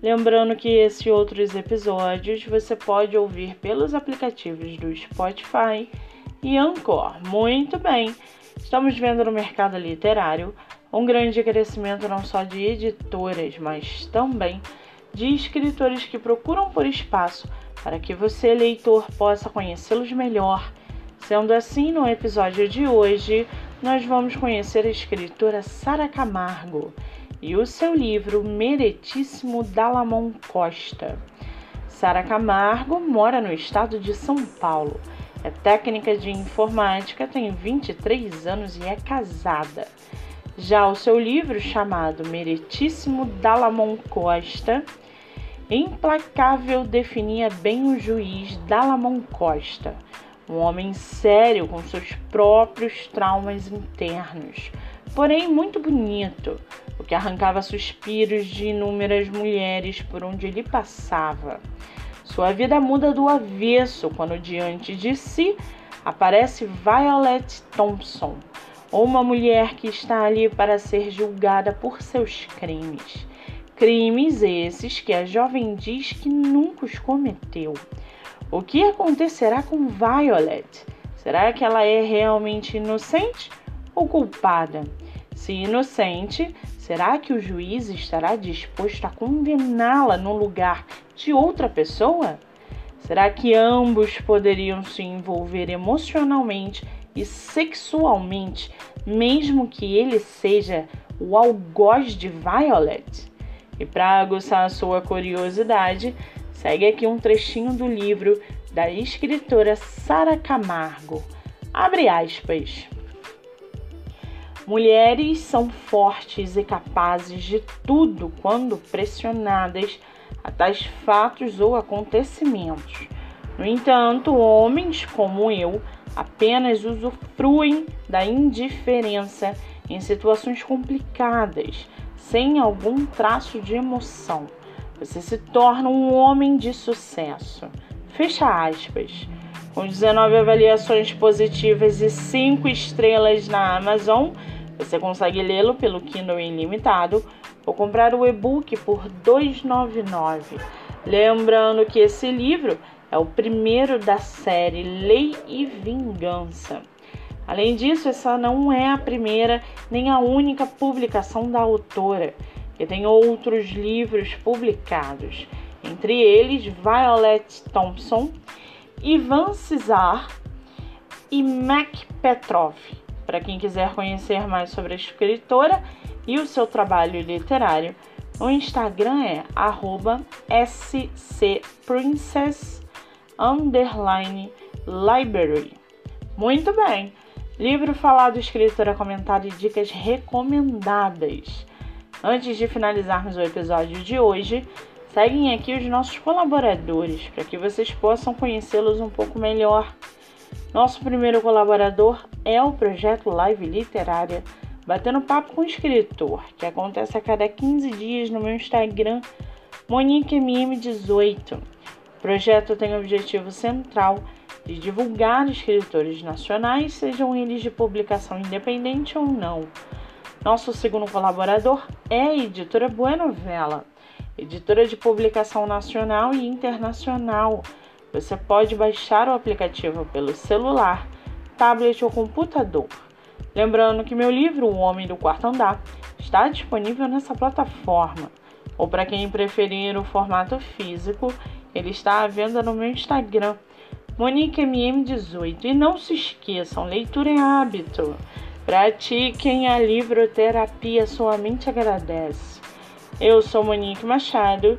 Lembrando que esses outros episódios você pode ouvir pelos aplicativos do Spotify e Anchor. Muito bem, estamos vendo no mercado literário um grande crescimento não só de editoras, mas também de escritores que procuram por espaço para que você, leitor, possa conhecê-los melhor. Sendo assim, no episódio de hoje, nós vamos conhecer a escritora Sara Camargo e o seu livro Meretíssimo Dalamon Costa. Sara Camargo mora no estado de São Paulo. É técnica de informática, tem 23 anos e é casada. Já o seu livro, chamado Meretíssimo Dalamon Costa, implacável definia bem o juiz Dalamon Costa, um homem sério com seus próprios traumas internos, porém muito bonito, que arrancava suspiros de inúmeras mulheres por onde ele passava. Sua vida muda do avesso quando diante de si aparece Violet Thompson, uma mulher que está ali para ser julgada por seus crimes. Crimes esses que a jovem diz que nunca os cometeu. O que acontecerá com Violet? Será que ela é realmente inocente ou culpada? Se inocente, Será que o juiz estará disposto a condená-la no lugar de outra pessoa? Será que ambos poderiam se envolver emocionalmente e sexualmente, mesmo que ele seja o algoz de Violet? E para aguçar a sua curiosidade, segue aqui um trechinho do livro da escritora Sara Camargo. Abre aspas. Mulheres são fortes e capazes de tudo quando pressionadas a tais fatos ou acontecimentos. No entanto, homens como eu apenas usufruem da indiferença em situações complicadas, sem algum traço de emoção. Você se torna um homem de sucesso. Fecha aspas. Com 19 avaliações positivas e 5 estrelas na Amazon, você consegue lê-lo pelo Kindle Ilimitado ou comprar o e-book por R$ 2,99. Lembrando que esse livro é o primeiro da série Lei e Vingança. Além disso, essa não é a primeira nem a única publicação da autora, que tem outros livros publicados, entre eles Violet Thompson, Ivan Cesar e Mac Petrov. Para quem quiser conhecer mais sobre a escritora e o seu trabalho literário, o Instagram é scprincess_library. Muito bem! Livro falado, escritora comentada e dicas recomendadas. Antes de finalizarmos o episódio de hoje, seguem aqui os nossos colaboradores para que vocês possam conhecê-los um pouco melhor. Nosso primeiro colaborador é o projeto Live Literária Batendo Papo com o Escritor, que acontece a cada 15 dias no meu Instagram, MoniqueMM18. O projeto tem o objetivo central de divulgar escritores nacionais, sejam eles de publicação independente ou não. Nosso segundo colaborador é a editora Buenovela, editora de publicação nacional e internacional você pode baixar o aplicativo pelo celular, tablet ou computador. Lembrando que meu livro, O Homem do Quarto Andar, está disponível nessa plataforma. Ou para quem preferir o formato físico, ele está à venda no meu Instagram, MoniqueMM18. E não se esqueçam, leitura é hábito. Pratiquem a livroterapia, sua mente agradece. Eu sou Monique Machado